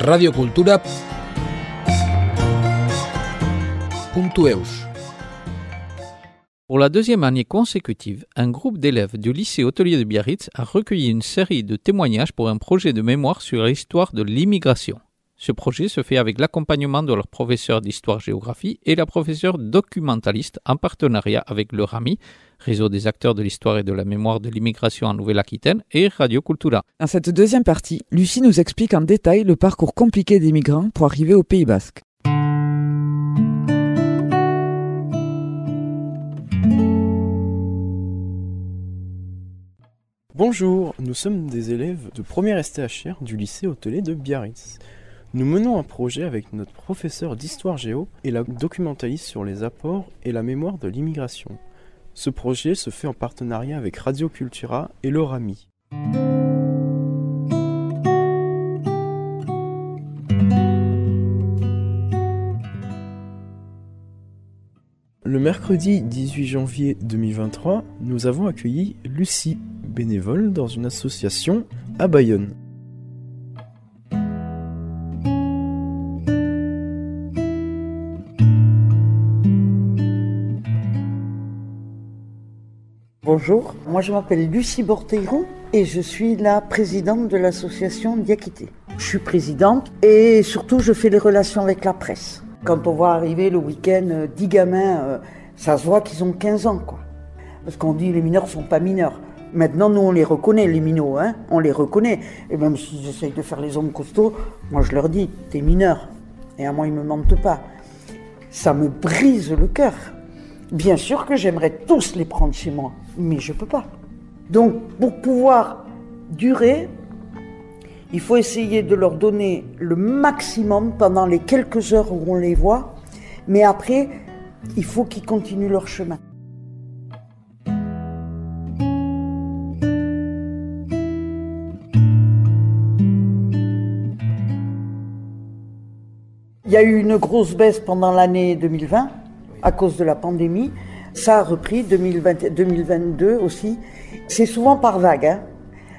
radiocultura.eus Pour la deuxième année consécutive, un groupe d'élèves du lycée hôtelier de Biarritz a recueilli une série de témoignages pour un projet de mémoire sur l'histoire de l'immigration. Ce projet se fait avec l'accompagnement de leur professeur d'histoire-géographie et la professeure documentaliste en partenariat avec le RAMI, Réseau des acteurs de l'histoire et de la mémoire de l'immigration en Nouvelle-Aquitaine, et Radio Cultura. Dans cette deuxième partie, Lucie nous explique en détail le parcours compliqué des migrants pour arriver au Pays Basque. Bonjour, nous sommes des élèves de première STHR du lycée hôtelier de Biarritz. Nous menons un projet avec notre professeur d'histoire géo et la documentaliste sur les apports et la mémoire de l'immigration. Ce projet se fait en partenariat avec Radio Cultura et l'ORAMI. Le mercredi 18 janvier 2023, nous avons accueilli Lucie, bénévole dans une association à Bayonne. Bonjour, moi je m'appelle Lucie Borteiron et je suis la présidente de l'association Diakité. Je suis présidente et surtout je fais les relations avec la presse. Quand on voit arriver le week-end euh, 10 gamins, euh, ça se voit qu'ils ont 15 ans quoi. Parce qu'on dit les mineurs sont pas mineurs. Maintenant nous on les reconnaît les minots, hein on les reconnaît. Et même s'ils essayent de faire les hommes costauds, moi je leur dis t'es mineur. Et à moi ils me mentent pas. Ça me brise le cœur. Bien sûr que j'aimerais tous les prendre chez moi, mais je peux pas. Donc, pour pouvoir durer, il faut essayer de leur donner le maximum pendant les quelques heures où on les voit, mais après, il faut qu'ils continuent leur chemin. Il y a eu une grosse baisse pendant l'année 2020 à cause de la pandémie. Ça a repris 2020, 2022 aussi. C'est souvent par vague, hein,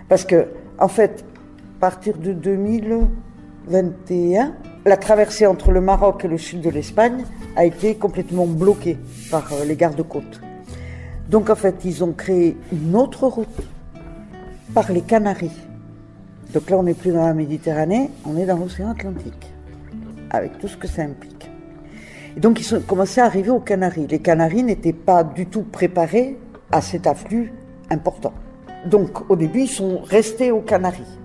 parce que en fait, à partir de 2021, la traversée entre le Maroc et le sud de l'Espagne a été complètement bloquée par euh, les gardes-côtes. Donc en fait, ils ont créé une autre route par les Canaries. Donc là, on n'est plus dans la Méditerranée, on est dans l'océan Atlantique, avec tout ce que ça implique. Et donc ils ont commencé à arriver aux Canaries. Les Canaries n'étaient pas du tout préparés à cet afflux important. Donc au début, ils sont restés aux Canaries.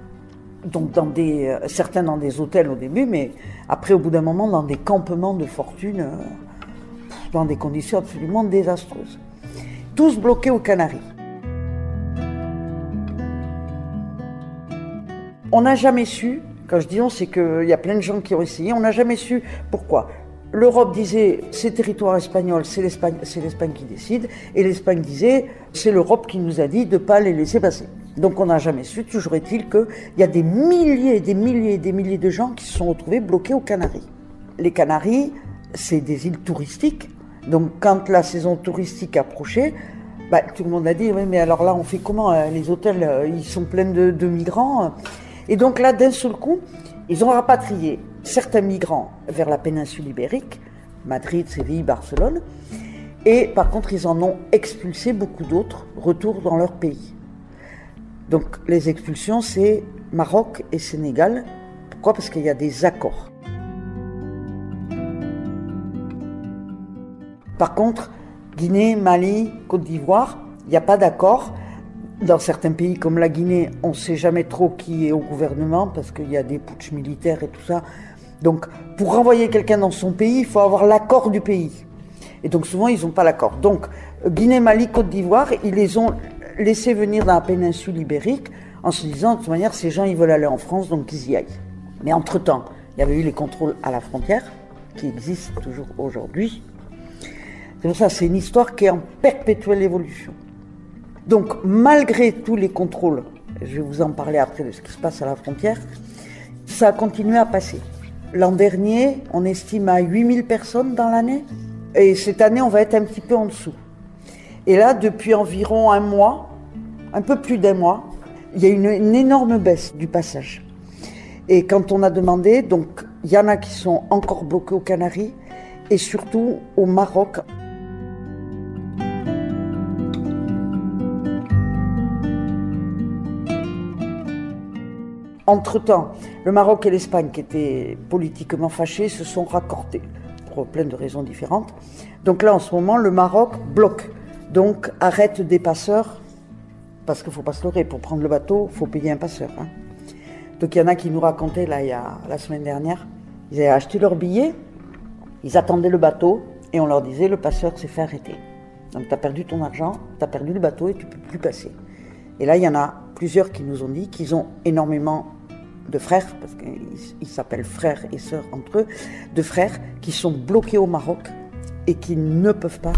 Donc dans des, euh, certains dans des hôtels au début, mais après au bout d'un moment dans des campements de fortune, euh, dans des conditions absolument désastreuses. Tous bloqués aux Canaries. On n'a jamais su, quand je dis on, c'est qu'il y a plein de gens qui ont essayé, on n'a jamais su pourquoi. L'Europe disait c'est territoire espagnol, c'est l'Espagne, qui décide, et l'Espagne disait c'est l'Europe qui nous a dit de ne pas les laisser passer. Donc on n'a jamais su, toujours est-il qu'il y a des milliers et des milliers et des milliers de gens qui se sont retrouvés bloqués aux Canaries. Les Canaries, c'est des îles touristiques, donc quand la saison touristique approchait, bah, tout le monde a dit oui mais alors là on fait comment euh, Les hôtels, euh, ils sont pleins de migrants. Et donc là, d'un seul coup, ils ont rapatrié certains migrants vers la péninsule ibérique, Madrid, Séville, Barcelone, et par contre, ils en ont expulsé beaucoup d'autres, retour dans leur pays. Donc les expulsions, c'est Maroc et Sénégal. Pourquoi? Parce qu'il y a des accords. Par contre, Guinée, Mali, Côte d'Ivoire, il n'y a pas d'accord. Dans certains pays comme la Guinée, on ne sait jamais trop qui est au gouvernement parce qu'il y a des putschs militaires et tout ça. Donc, pour renvoyer quelqu'un dans son pays, il faut avoir l'accord du pays. Et donc, souvent, ils n'ont pas l'accord. Donc, Guinée, Mali, Côte d'Ivoire, ils les ont laissés venir dans la péninsule ibérique en se disant, de toute manière, ces gens, ils veulent aller en France, donc ils y aillent. Mais entre-temps, il y avait eu les contrôles à la frontière, qui existent toujours aujourd'hui. C'est pour ça, c'est une histoire qui est en perpétuelle évolution. Donc, malgré tous les contrôles, je vais vous en parler après de ce qui se passe à la frontière, ça a continué à passer. L'an dernier, on estime à 8000 personnes dans l'année, et cette année, on va être un petit peu en dessous. Et là, depuis environ un mois, un peu plus d'un mois, il y a une, une énorme baisse du passage. Et quand on a demandé, donc il y en a qui sont encore bloqués aux Canaries et surtout au Maroc. Entre-temps, le Maroc et l'Espagne, qui étaient politiquement fâchés, se sont raccordés pour plein de raisons différentes. Donc là, en ce moment, le Maroc bloque, donc arrête des passeurs, parce qu'il ne faut pas se leurrer, pour prendre le bateau, il faut payer un passeur. Hein. Donc il y en a qui nous racontaient, là, la semaine dernière, ils avaient acheté leur billet, ils attendaient le bateau, et on leur disait, le passeur s'est fait arrêter. Donc tu as perdu ton argent, tu as perdu le bateau et tu ne peux plus passer. Et là, il y en a plusieurs qui nous ont dit qu'ils ont énormément de frères, parce qu'ils s'appellent frères et sœurs entre eux, de frères qui sont bloqués au Maroc et qui ne peuvent pas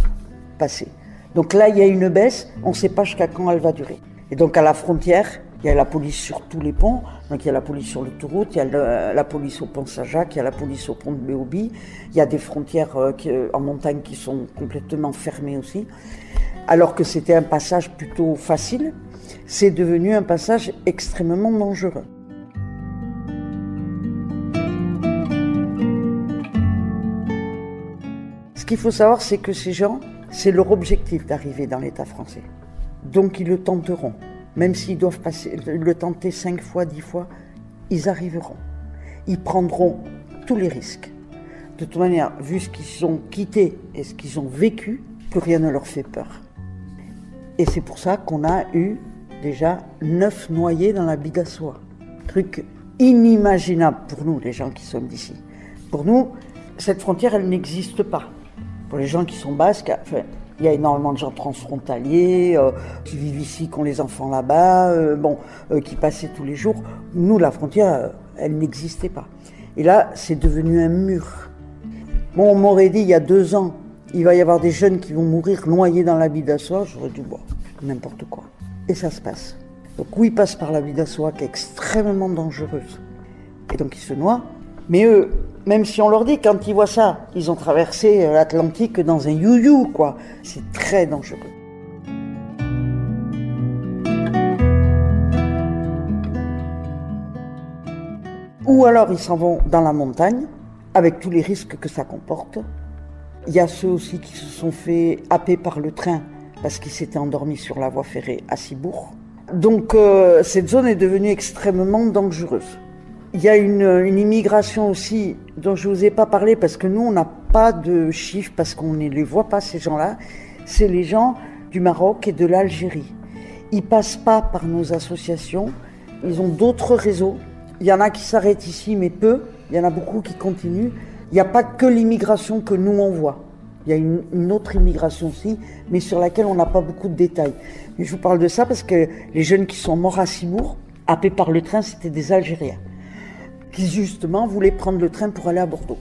passer. Donc là, il y a une baisse, on ne sait pas jusqu'à quand elle va durer. Et donc à la frontière, il y a la police sur tous les ponts, donc il y a la police sur l'autoroute, il y a la police au pont Saint-Jacques, il y a la police au pont de Béobi, il y a des frontières euh, en montagne qui sont complètement fermées aussi. Alors que c'était un passage plutôt facile, c'est devenu un passage extrêmement dangereux. Ce qu'il faut savoir, c'est que ces gens, c'est leur objectif d'arriver dans l'État français. Donc ils le tenteront. Même s'ils doivent le tenter cinq fois, dix fois, ils arriveront. Ils prendront tous les risques. De toute manière, vu ce qu'ils ont quitté et ce qu'ils ont vécu, plus rien ne leur fait peur. Et c'est pour ça qu'on a eu déjà neuf noyés dans la Bidassoa. Truc inimaginable pour nous, les gens qui sommes d'ici. Pour nous, cette frontière, elle n'existe pas pour les gens qui sont basques, il y a énormément de gens transfrontaliers euh, qui vivent ici, qui ont les enfants là-bas, euh, bon, euh, qui passaient tous les jours. Nous, la frontière, elle n'existait pas. Et là, c'est devenu un mur. Bon, on m'aurait dit il y a deux ans, il va y avoir des jeunes qui vont mourir noyés dans la d'assois. J'aurais dit, bon, n'importe quoi. Et ça se passe. Donc oui, ils passent par la d'assois qui est extrêmement dangereuse. Et donc ils se noient. Mais eux, même si on leur dit, quand ils voient ça, ils ont traversé euh, l'Atlantique dans un you-you, quoi. C'est très dangereux. Ou alors ils s'en vont dans la montagne, avec tous les risques que ça comporte. Il y a ceux aussi qui se sont fait happer par le train parce qu'ils s'étaient endormis sur la voie ferrée à Cibourg. Donc euh, cette zone est devenue extrêmement dangereuse. Il y a une, immigration aussi dont je ne vous ai pas parlé parce que nous, on n'a pas de chiffres parce qu'on ne les voit pas, ces gens-là. C'est les gens du Maroc et de l'Algérie. Ils passent pas par nos associations. Ils ont d'autres réseaux. Il y en a qui s'arrêtent ici, mais peu. Il y en a beaucoup qui continuent. Il n'y a pas que l'immigration que nous on voit. Il y a une, autre immigration aussi, mais sur laquelle on n'a pas beaucoup de détails. Je vous parle de ça parce que les jeunes qui sont morts à Simour, happés par le train, c'était des Algériens qui justement voulaient prendre le train pour aller à Bordeaux.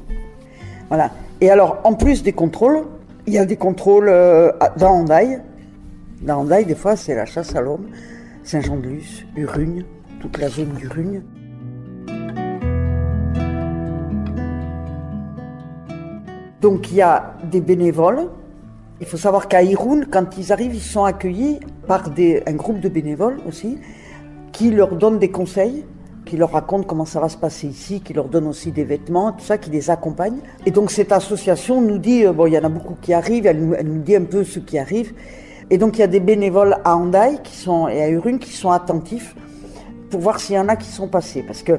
Voilà. Et alors, en plus des contrôles, il y a des contrôles euh, dans Handaï. Dans Handaï, des fois, c'est la chasse à l'homme. Saint-Jean-de-Luz, Urugne, toute la zone d'Urugne. Donc il y a des bénévoles. Il faut savoir qu'à Irun, quand ils arrivent, ils sont accueillis par un groupe de bénévoles aussi, qui leur donnent des conseils qui leur raconte comment ça va se passer ici, qui leur donne aussi des vêtements, tout ça, qui les accompagne. Et donc cette association nous dit, euh, bon, il y en a beaucoup qui arrivent, elle nous, dit un peu ce qui arrive. Et donc il y a des bénévoles à Handaï et à Urune qui sont attentifs pour voir s'il y en a qui sont passés. Parce que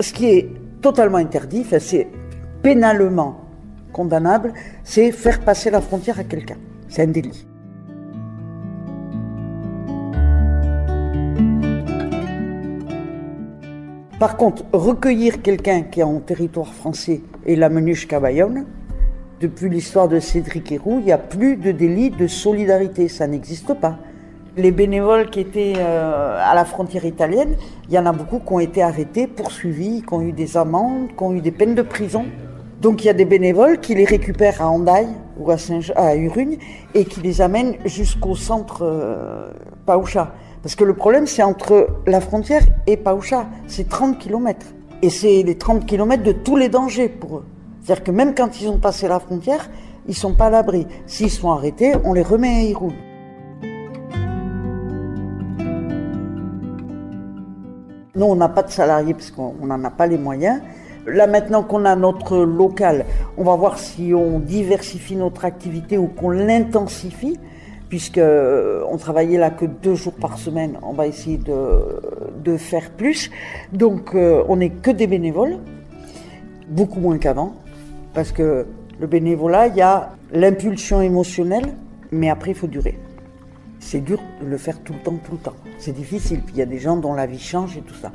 ce qui est totalement interdit, c'est pénalement condamnable, c'est faire passer la frontière à quelqu'un. C'est un délit. Par contre, recueillir quelqu'un qui est en territoire français et l'amener jusqu'à Bayonne, depuis l'histoire de Cédric Héroux, il n'y a plus de délit de solidarité, ça n'existe pas. Les bénévoles qui étaient euh, à la frontière italienne, il y en a beaucoup qui ont été arrêtés, poursuivis, qui ont eu des amendes, qui ont eu des peines de prison. Donc il y a des bénévoles qui les récupèrent à Handaï ou à, Saint à Urugne et qui les amènent jusqu'au centre euh, Paoucha. Parce que le problème, c'est entre la frontière et Paoucha, c'est 30 km. Et c'est les 30 km de tous les dangers pour eux. C'est-à-dire que même quand ils ont passé la frontière, ils sont pas à l'abri. S'ils sont arrêtés, on les remet à Iroul. Nous, on n'a pas de salariés parce qu'on n'en a pas les moyens. Là, maintenant qu'on a notre local, on va voir si on diversifie notre activité ou qu'on l'intensifie, puisque euh, on travaillait là que deux jours par semaine. On va essayer de, faire plus. Donc, euh, on n'est que des bénévoles, beaucoup moins qu'avant, parce que le bénévolat, il y a l'impulsion émotionnelle, mais après, il faut durer. C'est dur de le faire tout le temps, tout le temps. C'est difficile. Il y a des gens dont la vie change et tout ça.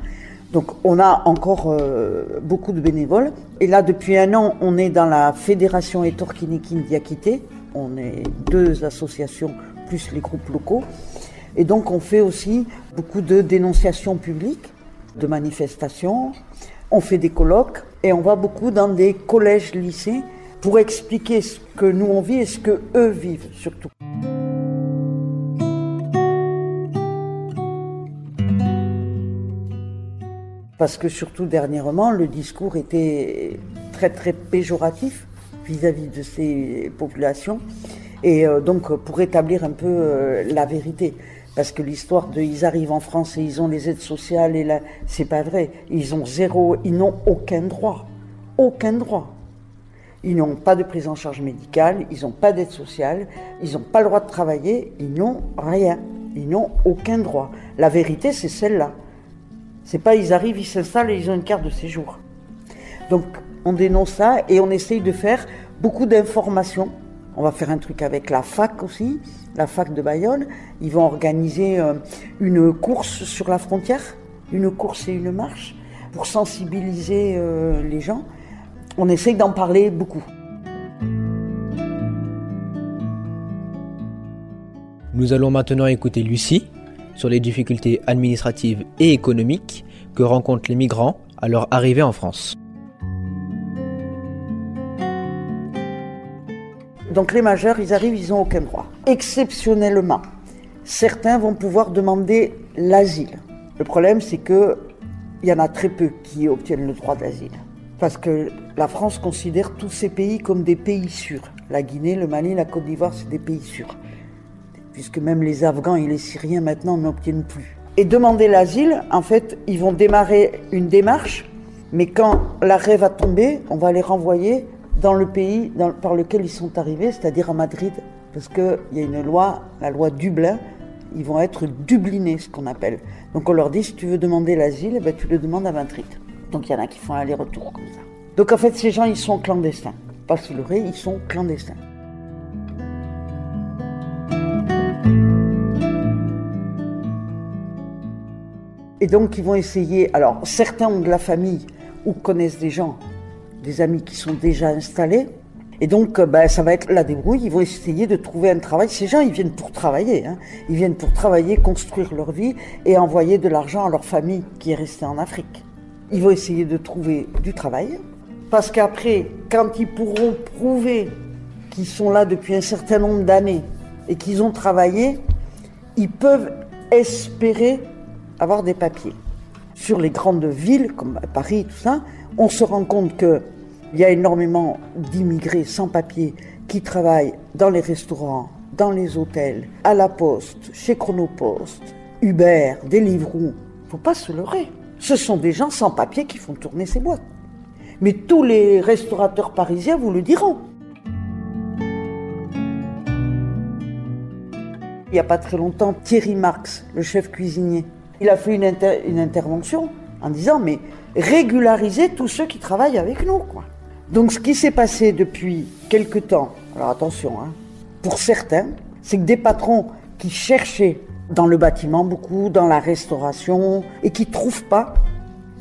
Donc on a encore euh, beaucoup de bénévoles. Et là, depuis un an, on est dans la Fédération Etorkinikin Diakité. On est deux associations plus les groupes locaux. Et donc on fait aussi beaucoup de dénonciations publiques, de manifestations. On fait des colloques et on va beaucoup dans des collèges, lycées pour expliquer ce que nous on vit et ce que eux vivent surtout. Parce que surtout dernièrement, le discours était très très péjoratif vis-à-vis de ces populations. Et euh, donc pour établir un peu euh, la vérité. Parce que l'histoire de ils arrivent en France et ils ont les aides sociales et là, c'est pas vrai. Ils ont zéro, ils n'ont aucun droit. Aucun droit. Ils n'ont pas de prise en charge médicale, ils n'ont pas d'aide sociale, ils n'ont pas le droit de travailler, ils n'ont rien. Ils n'ont aucun droit. La vérité, c'est celle-là. C'est pas ils arrivent, ils s'installent et ils ont une carte de séjour. Donc on dénonce ça et on essaye de faire beaucoup d'informations. On va faire un truc avec la fac aussi, la fac de Bayonne. Ils vont organiser euh, une course sur la frontière, une course et une marche pour sensibiliser euh, les gens. On essaye d'en parler beaucoup. Nous allons maintenant écouter Lucie sur les difficultés administratives et économiques que rencontrent les migrants à leur arrivée en France. Donc les majeurs, ils arrivent, ils n'ont aucun droit. Exceptionnellement, certains vont pouvoir demander l'asile. Le problème, c'est qu'il y en a très peu qui obtiennent le droit d'asile. Parce que la France considère tous ces pays comme des pays sûrs. La Guinée, le Mali, la Côte d'Ivoire, c'est des pays sûrs puisque même les Afghans et les Syriens maintenant n'obtiennent plus. Et demander l'asile, en fait, ils vont démarrer une démarche, mais quand l'arrêt va tomber, on va les renvoyer dans le pays par lequel ils sont arrivés, c'est-à-dire à Madrid, parce qu'il y a une loi, la loi Dublin, ils vont être dublinés, ce qu'on appelle. Donc on leur dit, si tu veux demander l'asile, eh ben, tu le demandes à Madrid. Donc il y en a qui font aller-retour comme ça. Donc en fait, ces gens, ils sont clandestins. Pas sous le ils sont clandestins. Et donc, ils vont essayer. Alors, certains ont de la famille ou connaissent des gens, des amis qui sont déjà installés. Et donc, euh, ben, ça va être la débrouille. Ils vont essayer de trouver un travail. Ces gens, ils viennent pour travailler. Hein. Ils viennent pour travailler, construire leur vie et envoyer de l'argent à leur famille qui est restée en Afrique. Ils vont essayer de trouver du travail. Parce qu'après, quand ils pourront prouver qu'ils sont là depuis un certain nombre d'années et qu'ils ont travaillé, ils peuvent espérer avoir des papiers. Sur les grandes villes, comme Paris, tout ça, on se rend compte qu'il y a énormément d'immigrés sans papiers qui travaillent dans les restaurants, dans les hôtels, à la poste, chez Chronopost, Uber, Deliveroo. Faut pas se leurrer. Ce sont des gens sans papiers qui font tourner ces boîtes. Mais tous les restaurateurs parisiens vous le diront. Il n'y a pas très longtemps, Thierry Marx, le chef cuisinier, il a fait une, intervention en disant mais régularisez tous ceux qui travaillent avec nous. Donc ce qui s'est passé depuis quelque temps, alors attention, hein, pour certains, c'est que des patrons qui cherchaient dans le bâtiment beaucoup, dans la restauration, et qui ne trouvent pas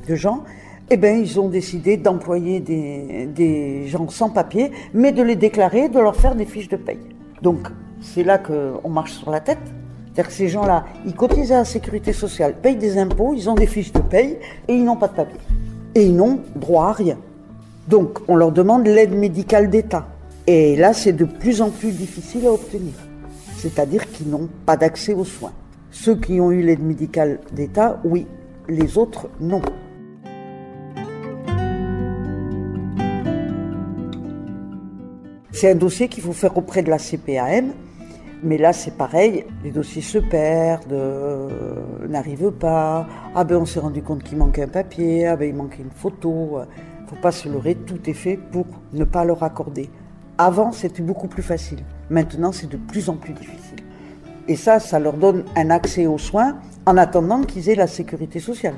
de gens, eh bien, ils ont décidé d'employer des, des, gens sans papier, mais de les déclarer, de leur faire des fiches de paye. Donc, c'est là qu'on marche sur la tête. C'est-à-dire que ces gens-là, ils cotisent à la sécurité sociale, payent des impôts, ils ont des fiches de paye et ils n'ont pas de papier. Et ils n'ont droit à rien. Donc, on leur demande l'aide médicale d'État. Et là, c'est de plus en plus difficile à obtenir. C'est-à-dire qu'ils n'ont pas d'accès aux soins. Ceux qui ont eu l'aide médicale d'État, oui. Les autres, non. C'est un dossier qu'il faut faire auprès de la CPAM Mais là, c'est pareil, les dossiers se perdent, euh, n'arrivent pas. Ah ben, on s'est rendu compte qu'il manquait un papier, ah ben, il manquait une photo. Faut pas se leurrer, tout est fait pour ne pas leur accorder. Avant, c'était beaucoup plus facile. Maintenant, c'est de plus en plus difficile. Et ça, ça leur donne un accès aux soins en attendant qu'ils aient la sécurité sociale.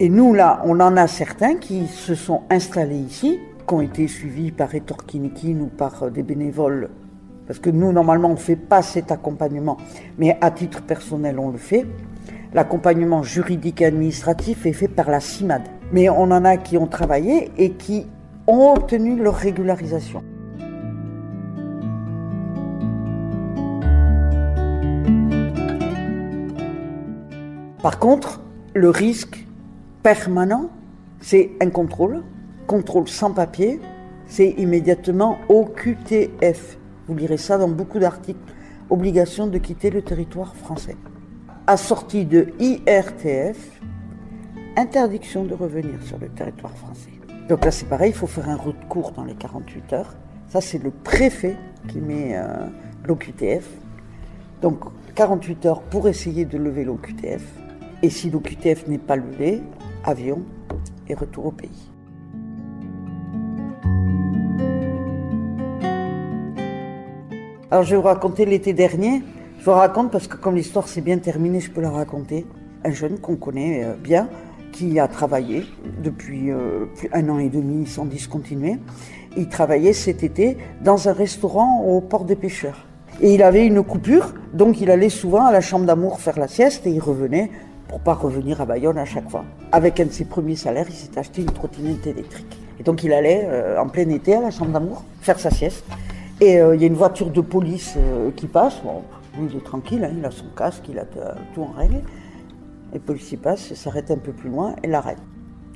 Et nous, là, on en a certains qui se sont installés ici, qui ont été suivis par Etorkinikin ou par euh, des bénévoles. Parce que nous, normalement, on ne fait pas cet accompagnement, mais à titre personnel, on le fait. L'accompagnement juridique et administratif est fait par la CIMAD. Mais on en a qui ont travaillé et qui ont obtenu leur régularisation. Par contre, le risque permanent, c'est un contrôle. Contrôle sans papier, c'est immédiatement OQTF. Vous lirez ça dans beaucoup d'articles. Obligation de quitter le territoire français. Assorti de IRTF, interdiction de revenir sur le territoire français. Donc là, c'est pareil, il faut faire un recours dans les 48 heures. Ça, c'est le préfet qui met euh, l'OQTF. Donc 48 heures pour essayer de lever l'OQTF. Et si l'OQTF n'est pas levé, avion et retour au pays. Alors je vais vous raconter l'été dernier. Je vous raconte parce que comme l'histoire s'est bien terminée, je peux la raconter. Un jeune qu'on connaît euh, bien, qui a travaillé depuis euh, un an et demi sans discontinuer. Il travaillait cet été dans un restaurant au port des pêcheurs. Et il avait une coupure, donc il allait souvent à la chambre d'amour faire la sieste et il revenait pour pas revenir à Bayonne à chaque fois. Avec un de ses premiers salaires, il s'est acheté une trottinette électrique. Et donc il allait euh, en plein été à la chambre d'amour faire sa sieste. Et euh, il y a une voiture de police euh, qui passe. Bon, lui, il est tranquille, hein, il a son casque, il a tout en règle. Et le policier passe, s'arrête un peu plus loin et l'arrête.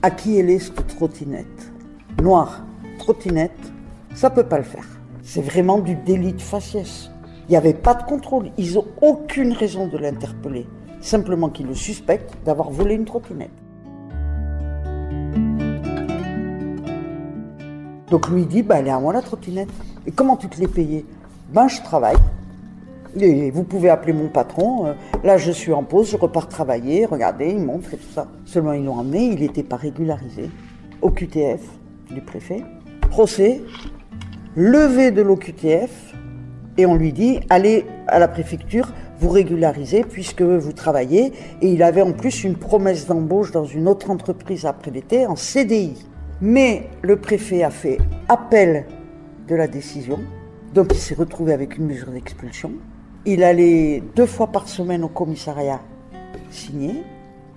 À qui elle est cette trottinette? Noire, trottinette, ça peut pas le faire. C'est vraiment du délit de faciès. Il n'y avait pas de contrôle. Ils n'ont aucune raison de l'interpeller simplement qu'il le suspecte d'avoir volé une trottinette. Donc lui dit, bah, elle à moi la trottinette. Et comment tu te l'es payée? Ben je travaille. Et vous pouvez appeler mon patron. Euh, là, je suis en pause, je repars travailler. Regardez, il montre et tout ça. Seulement, ils l'ont emmené, il n'était pas régularisé. Au QTF du préfet. Procès, levé de l'OQTF. Et on lui dit, allez à la préfecture, vous régularisez puisque vous travaillez. Et il avait en plus une promesse d'embauche dans une autre entreprise après l'été en CDI. Mais le préfet a fait appel de la décision. Donc il s'est retrouvé avec une mesure d'expulsion. Il allait deux fois par semaine au commissariat signer.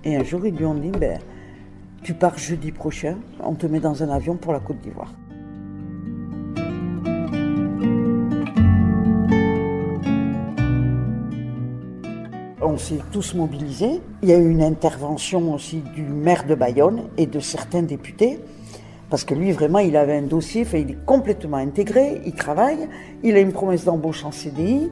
Et un jour, ils lui ont dit, ben, tu pars jeudi prochain, on te met dans un avion pour la Côte d'Ivoire. on s'est tous mobilisés. Il y a eu une intervention aussi du maire de Bayonne et de certains députés. Parce que lui, vraiment, il avait un dossier, il est complètement intégré, il travaille, il a une promesse d'embauche en CDI,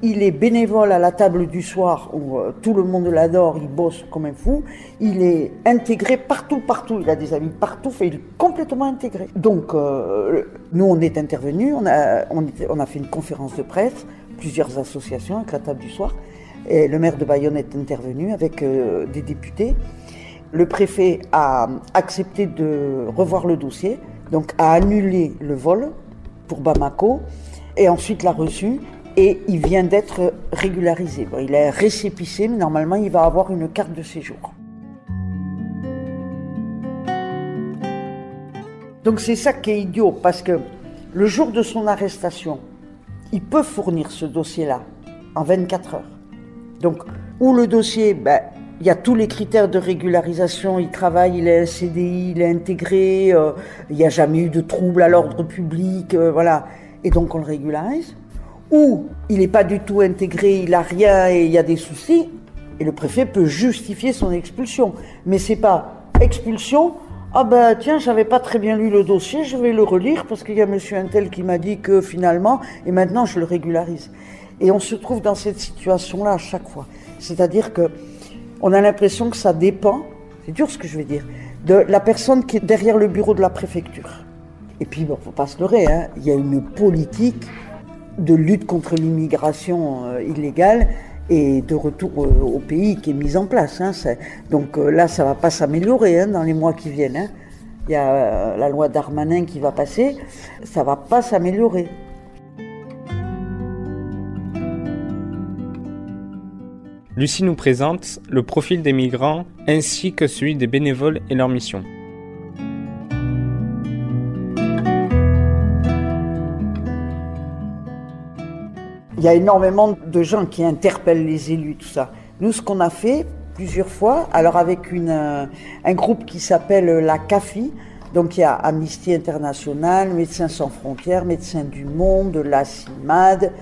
il est bénévole à la table du soir où euh, tout le monde l'adore, il bosse comme un fou, il est intégré partout, partout, il a des amis partout, il est complètement intégré. Donc, euh, nous, on est intervenus, on a, fait une conférence de presse, plusieurs associations avec la table du soir, et le maire de Bayonne est intervenu avec euh, des députés. Le préfet a accepté de revoir le dossier, donc a annulé le vol pour Bamako, et ensuite l'a reçu, et il vient d'être régularisé. il est récépissé, mais normalement il va avoir une carte de séjour. Donc c'est ça qui est idiot, parce que le jour de son arrestation, il peut fournir ce dossier-là en 24 heures. Donc, où le dossier, ben, il y a tous les critères de régularisation, il travaille, il est CDI, il est intégré, euh, il n'y a jamais eu de trouble à l'ordre public, euh, voilà. Et donc on le régularise. Ou il n'est pas du tout intégré, il n'a rien et il y a des soucis, et le préfet peut justifier son expulsion. Mais c'est pas expulsion, ah ben tiens, j'avais pas très bien lu le dossier, je vais le relire parce qu'il y a monsieur Intel qui m'a dit que finalement, et maintenant je le régularise. Et on se trouve dans cette situation-là à chaque fois. C'est-à-dire que on a l'impression que ça dépend, c'est dur ce que je vais dire, de la personne qui est derrière le bureau de la préfecture. Et puis, bon, faut pas se leurrer, hein, il y a une politique de lutte contre l'immigration euh, illégale et de retour au pays qui est mise en place. Hein. Donc là, ça va pas s'améliorer hein, dans les mois qui viennent. Il y a la loi Darmanin qui va passer, ça va pas s'améliorer. Lucie nous présente le profil des migrants ainsi que celui des bénévoles et leur mission. Il y a énormément de gens qui interpellent les élus, tout ça. Nous, ce qu'on a fait plusieurs fois, alors avec euh, un groupe qui s'appelle la CAFI, donc il y a Amnesty International, Médecins sans frontières, Médecins du Monde, la CIMAD,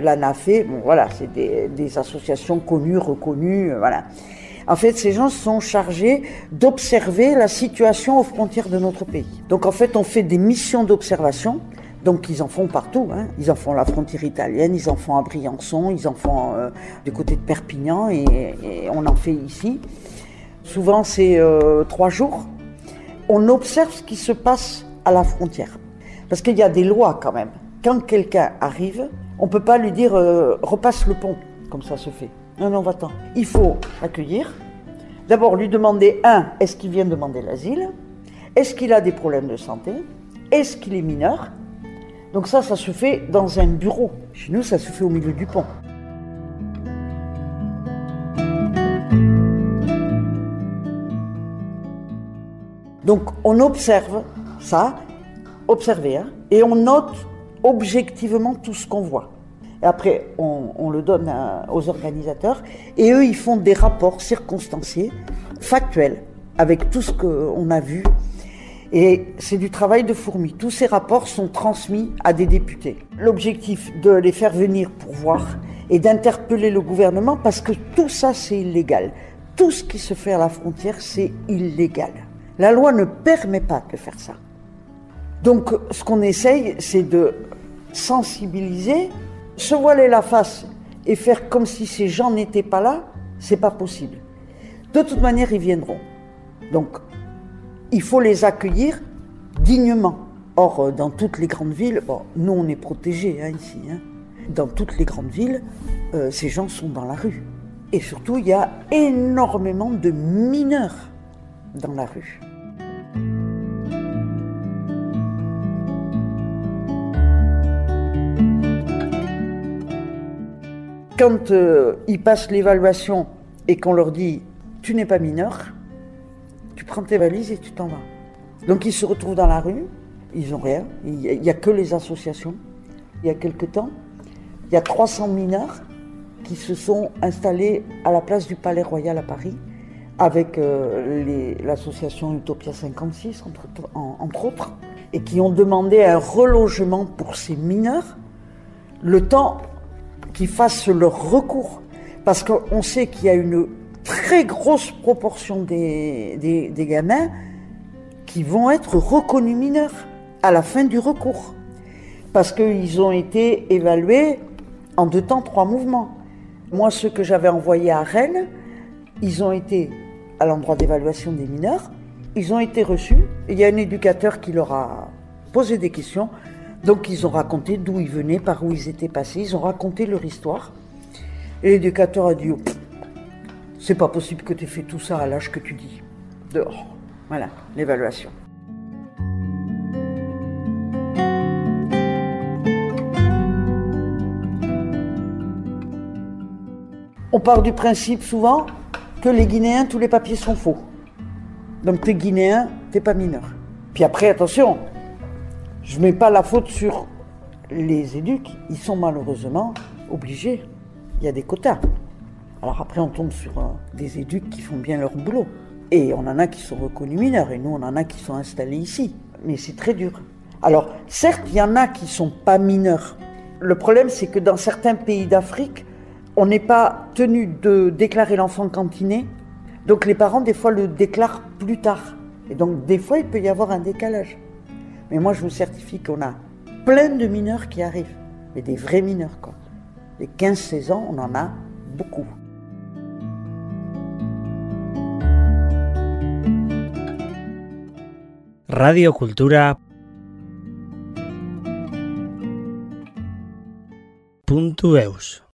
la NAFE, bon voilà, c'est des, associations connues, reconnues, euh, voilà. En fait, ces gens sont chargés d'observer la situation aux frontières de notre pays. Donc en fait, on fait des missions d'observation. Donc ils en font partout. Hein. Ils en font la frontière italienne, ils en font à Briançon, ils en font euh, du côté de Perpignan et, on en fait ici. Souvent c'est euh, trois jours. On observe ce qui se passe à la frontière. Parce qu'il y a des lois quand même. Quand quelqu'un arrive, on ne peut pas lui dire euh, repasse le pont, comme ça se fait. Non, non, va-t'en. Il faut l'accueillir. D'abord, lui demander un, est-ce qu'il vient demander l'asile? Est-ce qu'il a des problèmes de santé? Est-ce qu'il est mineur? Donc ça, ça se fait dans un bureau. Chez nous, ça se fait au milieu du pont. Donc on observe ça, observer, hein, et on note objectivement tout ce qu'on voit. Et après, on, le donne aux organisateurs et eux, ils font des rapports circonstanciés, factuels, avec tout ce qu'on a vu. Et c'est du travail de fourmi. Tous ces rapports sont transmis à des députés. L'objectif de les faire venir pour voir et d'interpeller le gouvernement parce que tout ça, c'est illégal. Tout ce qui se fait à la frontière, c'est illégal. La loi ne permet pas de faire ça. Donc, ce qu'on essaye, c'est de sensibiliser, se voiler la face et faire comme si ces gens n'étaient pas là, c'est pas possible. De toute manière, ils viendront. Donc, il faut les accueillir dignement. Or, euh, dans toutes les grandes villes, bon, nous on est protégés hein, ici, hein. dans toutes les grandes villes, euh, ces gens sont dans la rue. Et surtout, il y a énormément de mineurs dans la rue. Quand euh, ils passent l'évaluation et qu'on leur dit tu n'es pas mineur, tu prends tes valises et tu t'en vas. Donc ils se retrouvent dans la rue, ils n'ont rien, il n'y a, que les associations. Il y a quelque temps, il y a 300 mineurs qui se sont installés à la place du Palais Royal à Paris avec euh, l'association Utopia 56 entre, entre autres et qui ont demandé un relogement pour ces mineurs le temps qu'ils fassent leur recours. Parce qu'on sait qu'il y a une très grosse proportion des, des, gamins qui vont être reconnus mineurs à la fin du recours. Parce qu'ils ont été évalués en deux temps, trois mouvements. Moi, ceux que j'avais envoyés à Rennes, ils ont été à l'endroit d'évaluation des mineurs, ils ont été reçus, il y a un éducateur qui leur a posé des questions, donc ils ont raconté d'où ils venaient, par où ils étaient passés, ils ont raconté leur histoire. Et l'éducateur a dit oh, C'est pas possible que tu aies fait tout ça à l'âge que tu dis. Dehors. Voilà, l'évaluation. On part du principe souvent que les Guinéens, tous les papiers sont faux. Donc t'es Guinéen, t'es pas mineur. Puis après, attention, je ne mets pas la faute sur les éduques. Ils sont malheureusement obligés. Il y a des quotas. Alors après, on tombe sur euh, des éduques qui font bien leur boulot. Et on en a qui sont reconnus mineurs, et nous, on en a qui sont installés ici. Mais c'est très dur. Alors, certes, il y en a qui sont pas mineurs. Le problème, c'est que dans certains pays d'Afrique, on n'est pas tenu de déclarer l'enfant cantiné. Donc les parents, des fois, le déclarent plus tard. Et donc, des fois, il peut y avoir un décalage. Mais moi, je vous certifie qu'on a plein de mineurs qui arrivent. Mais des vrais mineurs, quoi. Les 15-16 ans, on en a beaucoup. Radio Cultura www.radiomaria.eus.